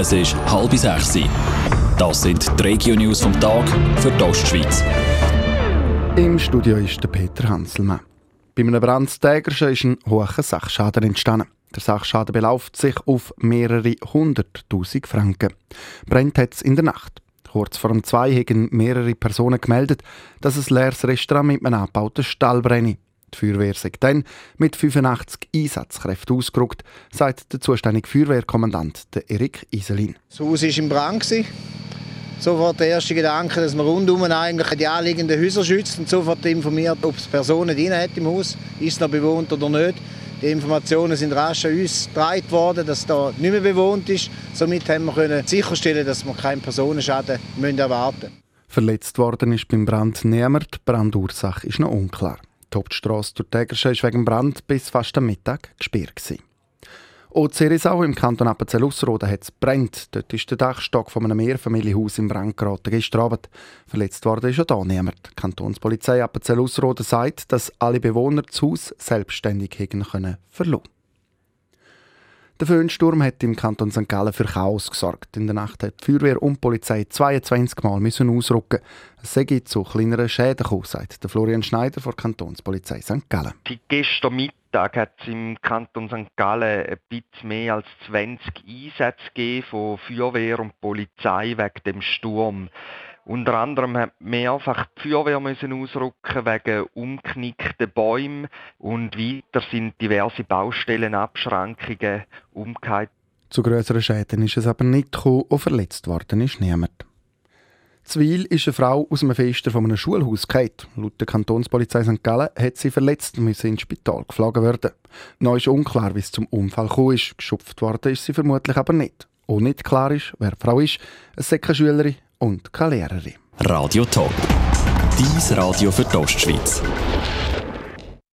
Es ist halb sechs. Das sind die Regio-News vom Tag für die Ostschweiz. Im Studio ist der Peter Hanselmann. Bei einem Brandstägerschen ist ein hoher Sachschaden entstanden. Der Sachschaden beläuft sich auf mehrere hunderttausend Franken. Brennt hat es in der Nacht. Kurz vor um zwei haben mehrere Personen gemeldet, dass ein leeres Restaurant mit einem abgebauten Stall brenne. Die Feuerwehr sei dann mit 85 Einsatzkräften ausgerückt, sagt der zuständige Feuerwehrkommandant Erik Iselin. Das Haus war im Brand. Sofort der erste Gedanke, dass man rundum eigentlich die anliegenden Häuser schützt und sofort informiert, ob es Personen drin hat im Haus, ist es noch bewohnt oder nicht. Die Informationen sind rasch an uns getragen worden, dass da nicht mehr bewohnt ist. Somit haben wir können sicherstellen, dass wir keinen Personenschaden erwarten müssen. Verletzt worden ist beim Brand niemand. Die Brandursache ist noch unklar. Die Hauptstrasse durch Tägerschen war wegen Brand bis fast am Mittag gesperrt. Gewesen. Auch Zerisau im Kanton Appenzell-Ausserrhoden hat es brennt. Dort ist der Dachstock von einem Mehrfamilienhaus im Brand geraten gestern Abend. Verletzt worden ist auch da niemand. Die Kantonspolizei Appenzell-Ausserrhoden sagt, dass alle Bewohner das Haus selbstständig hätten können. Der Föhnsturm hat im Kanton St. Gallen für Chaos gesorgt. In der Nacht hat die Feuerwehr und die Polizei 22 Mal müssen ausrücken. Es sei zu kleineren Schäden gekommen, sagt der Florian Schneider von der Kantonspolizei St. Gallen. Gestern Mittag hat es im Kanton St. Gallen ein bisschen mehr als 20 Einsätze von Feuerwehr und Polizei wegen dem Sturm. Unter anderem hat mehrfach die Feuerwehr müssen ausrücken wegen umknickten Bäumen und weiter sind diverse Baustellenabschrankungen umgekehrt. Zu grösseren Schäden ist es aber nicht gekommen und verletzt worden ist niemand. Zwil ist eine Frau aus einem Fenster von einem Schulhaus gefallen. Laut der Kantonspolizei St. Gallen hat sie verletzt und müssen ins Spital geflogen werden. Noch ist unklar, wie es zum Unfall gekommen ist. Geschupft worden ist sie vermutlich aber nicht. Und nicht klar ist, wer die Frau ist. Es ist keine Schülerin und keine Lehrerin. Radio Top. Dies Radio für die Ostschweiz.